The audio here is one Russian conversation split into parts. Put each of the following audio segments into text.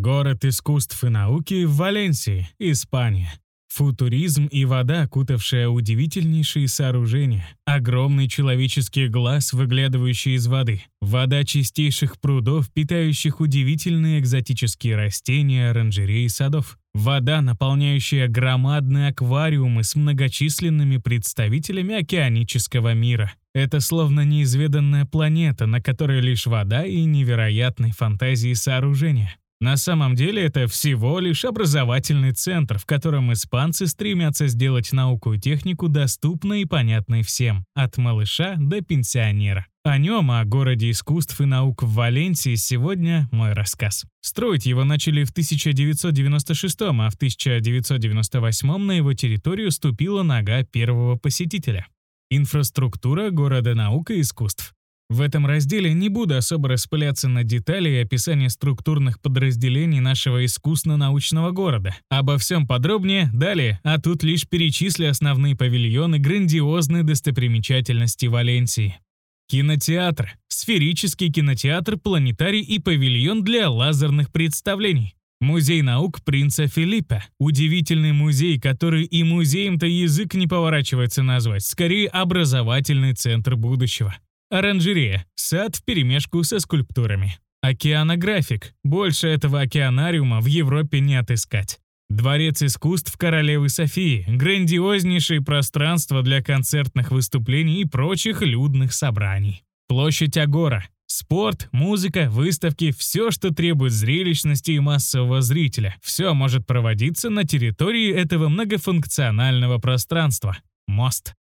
Город искусств и науки в Валенсии, Испания. Футуризм и вода, окутавшая удивительнейшие сооружения. Огромный человеческий глаз, выглядывающий из воды. Вода чистейших прудов, питающих удивительные экзотические растения, оранжереи и садов. Вода, наполняющая громадные аквариумы с многочисленными представителями океанического мира. Это словно неизведанная планета, на которой лишь вода и невероятной фантазии сооружения. На самом деле это всего лишь образовательный центр, в котором испанцы стремятся сделать науку и технику доступной и понятной всем, от малыша до пенсионера. О нем, о городе искусств и наук в Валенсии сегодня мой рассказ. Строить его начали в 1996, а в 1998 на его территорию ступила нога первого посетителя. Инфраструктура города наук и искусств. В этом разделе не буду особо распыляться на детали и описание структурных подразделений нашего искусно-научного города. Обо всем подробнее далее, а тут лишь перечислю основные павильоны грандиозной достопримечательности Валенсии. Кинотеатр. Сферический кинотеатр, планетарий и павильон для лазерных представлений. Музей наук принца Филиппа. Удивительный музей, который и музеем-то язык не поворачивается назвать, скорее образовательный центр будущего. Оранжерея. Сад вперемешку со скульптурами. Океанографик. Больше этого океанариума в Европе не отыскать. Дворец искусств Королевы Софии. Грандиознейшее пространство для концертных выступлений и прочих людных собраний. Площадь Агора. Спорт, музыка, выставки, все, что требует зрелищности и массового зрителя. Все может проводиться на территории этого многофункционального пространства. Мост.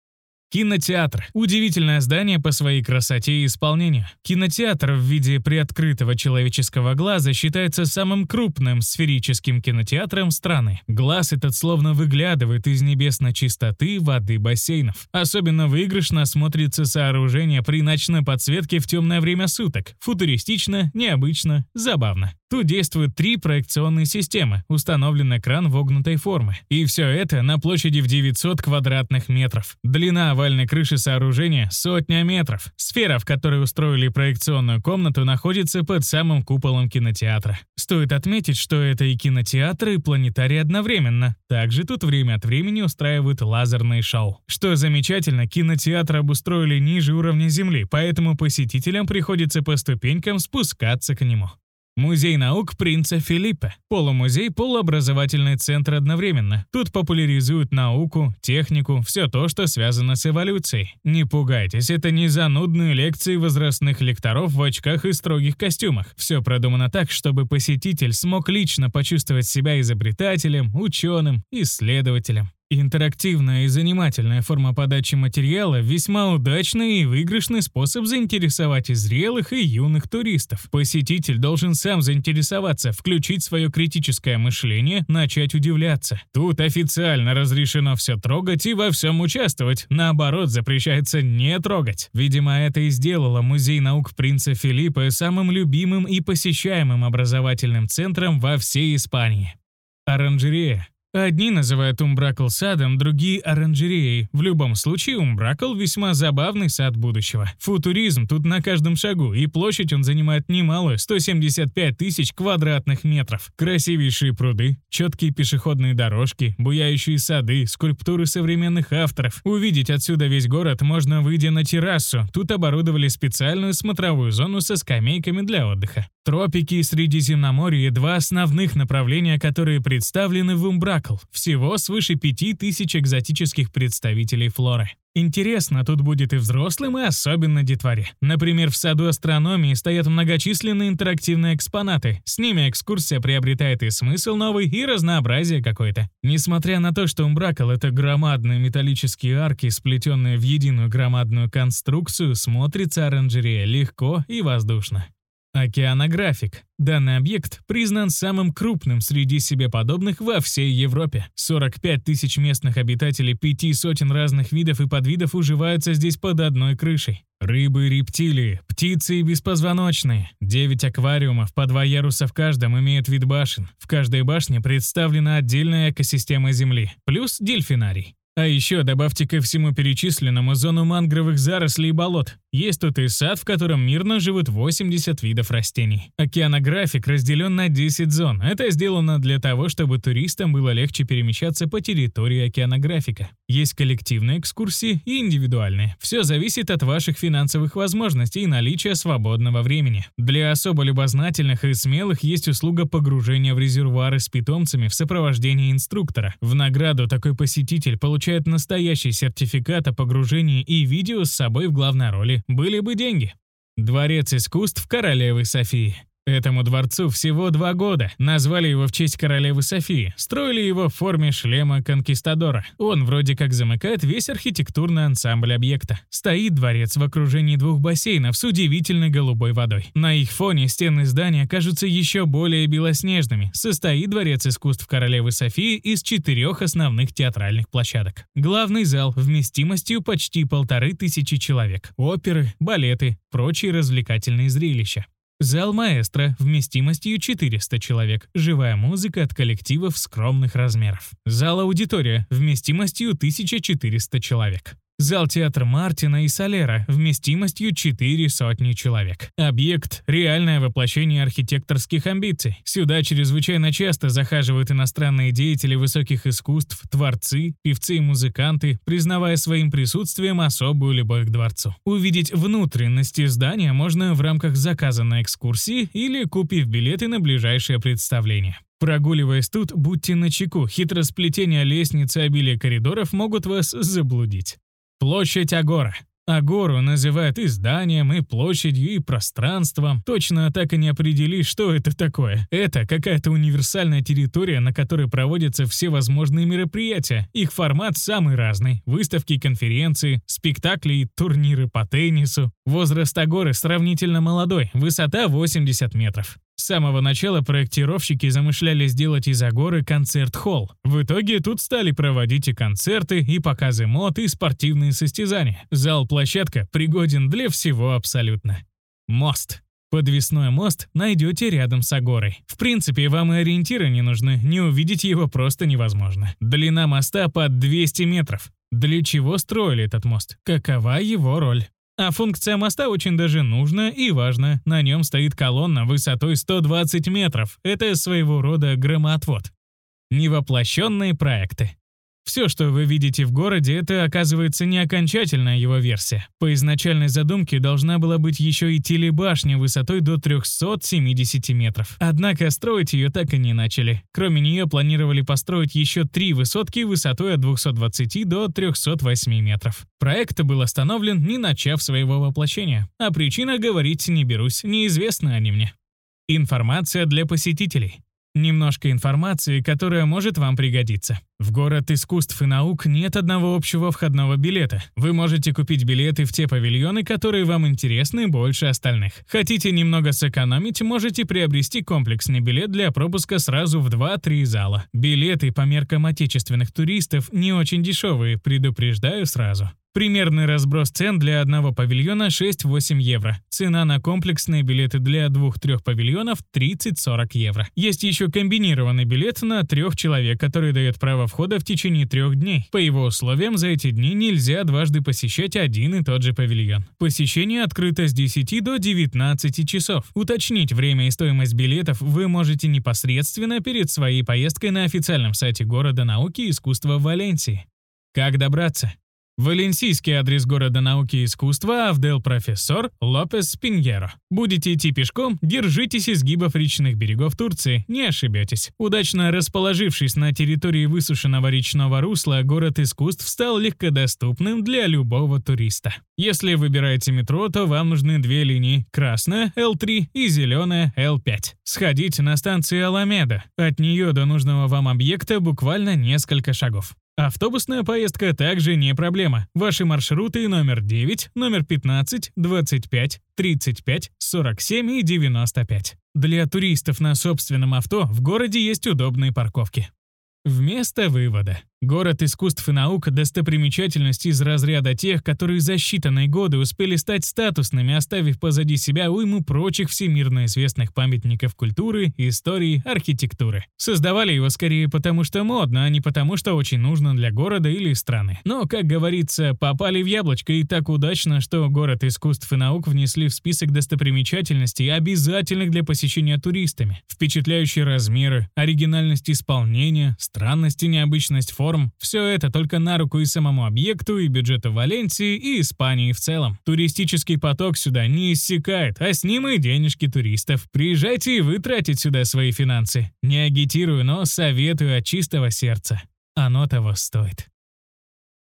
Кинотеатр. Удивительное здание по своей красоте и исполнению. Кинотеатр в виде приоткрытого человеческого глаза считается самым крупным сферическим кинотеатром страны. Глаз этот словно выглядывает из небесной чистоты воды бассейнов. Особенно выигрышно смотрится сооружение при ночной подсветке в темное время суток. Футуристично, необычно, забавно. Тут действуют три проекционные системы, установлен экран вогнутой формы. И все это на площади в 900 квадратных метров. Длина овальной крыши сооружения — сотня метров. Сфера, в которой устроили проекционную комнату, находится под самым куполом кинотеатра. Стоит отметить, что это и кинотеатр, и планетарий одновременно. Также тут время от времени устраивают лазерные шоу. Что замечательно, кинотеатр обустроили ниже уровня Земли, поэтому посетителям приходится по ступенькам спускаться к нему. Музей наук принца Филиппа. Полумузей, полуобразовательный центр одновременно. Тут популяризуют науку, технику, все то, что связано с эволюцией. Не пугайтесь, это не занудные лекции возрастных лекторов в очках и строгих костюмах. Все продумано так, чтобы посетитель смог лично почувствовать себя изобретателем, ученым, исследователем. Интерактивная и занимательная форма подачи материала – весьма удачный и выигрышный способ заинтересовать и зрелых, и юных туристов. Посетитель должен сам заинтересоваться, включить свое критическое мышление, начать удивляться. Тут официально разрешено все трогать и во всем участвовать, наоборот, запрещается не трогать. Видимо, это и сделало Музей наук принца Филиппа самым любимым и посещаемым образовательным центром во всей Испании. Оранжерея Одни называют Умбракл садом, другие — оранжереей. В любом случае, Умбракл — весьма забавный сад будущего. Футуризм тут на каждом шагу, и площадь он занимает немалую — 175 тысяч квадратных метров. Красивейшие пруды, четкие пешеходные дорожки, буяющие сады, скульптуры современных авторов. Увидеть отсюда весь город можно, выйдя на террасу. Тут оборудовали специальную смотровую зону со скамейками для отдыха. Тропики и Средиземноморье — два основных направления, которые представлены в Умбракл. Всего свыше пяти тысяч экзотических представителей флоры. Интересно тут будет и взрослым, и особенно детворе. Например, в саду астрономии стоят многочисленные интерактивные экспонаты. С ними экскурсия приобретает и смысл новый, и разнообразие какое-то. Несмотря на то, что Умбракл — это громадные металлические арки, сплетенные в единую громадную конструкцию, смотрится оранжерея легко и воздушно. Океанографик. Данный объект признан самым крупным среди себе подобных во всей Европе. 45 тысяч местных обитателей пяти сотен разных видов и подвидов уживаются здесь под одной крышей. Рыбы и рептилии, птицы и беспозвоночные. Девять аквариумов, по два яруса в каждом, имеют вид башен. В каждой башне представлена отдельная экосистема Земли, плюс дельфинарий. А еще добавьте ко всему перечисленному зону мангровых зарослей и болот. Есть тут и сад, в котором мирно живут 80 видов растений. Океанографик разделен на 10 зон. Это сделано для того, чтобы туристам было легче перемещаться по территории океанографика. Есть коллективные экскурсии и индивидуальные. Все зависит от ваших финансовых возможностей и наличия свободного времени. Для особо любознательных и смелых есть услуга погружения в резервуары с питомцами в сопровождении инструктора. В награду такой посетитель получает настоящий сертификат о погружении и видео с собой в главной роли. Были бы деньги. Дворец искусств королевы Софии. Этому дворцу всего два года. Назвали его в честь королевы Софии. Строили его в форме шлема конкистадора. Он вроде как замыкает весь архитектурный ансамбль объекта. Стоит дворец в окружении двух бассейнов с удивительной голубой водой. На их фоне стены здания кажутся еще более белоснежными. Состоит дворец искусств королевы Софии из четырех основных театральных площадок. Главный зал вместимостью почти полторы тысячи человек. Оперы, балеты, прочие развлекательные зрелища. Зал маэстро вместимостью 400 человек, живая музыка от коллективов скромных размеров. Зал аудитория вместимостью 1400 человек. Зал театр Мартина и Солера вместимостью 4 сотни человек. Объект – реальное воплощение архитекторских амбиций. Сюда чрезвычайно часто захаживают иностранные деятели высоких искусств, творцы, певцы и музыканты, признавая своим присутствием особую любовь к дворцу. Увидеть внутренности здания можно в рамках заказанной экскурсии или купив билеты на ближайшее представление. Прогуливаясь тут, будьте начеку, хитросплетения лестницы обилие коридоров могут вас заблудить. Площадь Агора. Агору называют и зданием, и площадью, и пространством. Точно так и не определишь, что это такое. Это какая-то универсальная территория, на которой проводятся все возможные мероприятия. Их формат самый разный. Выставки, конференции, спектакли и турниры по теннису. Возраст Агоры сравнительно молодой, высота 80 метров. С самого начала проектировщики замышляли сделать из Агоры концерт-холл. В итоге тут стали проводить и концерты, и показы мод, и спортивные состязания. Зал-площадка пригоден для всего абсолютно. Мост. Подвесной мост найдете рядом с Агорой. В принципе, вам и ориентиры не нужны, не увидеть его просто невозможно. Длина моста под 200 метров. Для чего строили этот мост? Какова его роль? А функция моста очень даже нужна и важна. На нем стоит колонна высотой 120 метров. Это своего рода громоотвод. Невоплощенные проекты. Все, что вы видите в городе, это, оказывается, не окончательная его версия. По изначальной задумке должна была быть еще и телебашня высотой до 370 метров. Однако строить ее так и не начали. Кроме нее планировали построить еще три высотки высотой от 220 до 308 метров. Проект был остановлен, не начав своего воплощения. О причинах говорить не берусь, неизвестны они мне. Информация для посетителей. Немножко информации, которая может вам пригодиться. В город искусств и наук нет одного общего входного билета. Вы можете купить билеты в те павильоны, которые вам интересны больше остальных. Хотите немного сэкономить, можете приобрести комплексный билет для пропуска сразу в 2-3 зала. Билеты по меркам отечественных туристов не очень дешевые, предупреждаю сразу. Примерный разброс цен для одного павильона 6-8 евро. Цена на комплексные билеты для двух-трех павильонов 30-40 евро. Есть еще комбинированный билет на трех человек, который дает право входа в течение трех дней. По его условиям за эти дни нельзя дважды посещать один и тот же павильон. Посещение открыто с 10 до 19 часов. Уточнить время и стоимость билетов вы можете непосредственно перед своей поездкой на официальном сайте города науки и искусства в Валенсии. Как добраться? Валенсийский адрес города науки и искусства Авдел Профессор Лопес Пиньеро. Будете идти пешком, держитесь изгибов речных берегов Турции, не ошибетесь. Удачно расположившись на территории высушенного речного русла, город искусств стал легкодоступным для любого туриста. Если выбираете метро, то вам нужны две линии – красная L3 и зеленая L5. Сходите на станции Аламеда. От нее до нужного вам объекта буквально несколько шагов. Автобусная поездка также не проблема. Ваши маршруты номер 9, номер 15, 25, 35, 47 и 95. Для туристов на собственном авто в городе есть удобные парковки. Вместо вывода. Город искусств и наук – достопримечательность из разряда тех, которые за считанные годы успели стать статусными, оставив позади себя уйму прочих всемирно известных памятников культуры, истории, архитектуры. Создавали его скорее потому, что модно, а не потому, что очень нужно для города или страны. Но, как говорится, попали в яблочко и так удачно, что город искусств и наук внесли в список достопримечательностей, обязательных для посещения туристами. Впечатляющие размеры, оригинальность исполнения, странность и необычность форм форм. Все это только на руку и самому объекту, и бюджету Валенсии, и Испании в целом. Туристический поток сюда не иссякает, а с ним и денежки туристов. Приезжайте и вы тратить сюда свои финансы. Не агитирую, но советую от чистого сердца. Оно того стоит.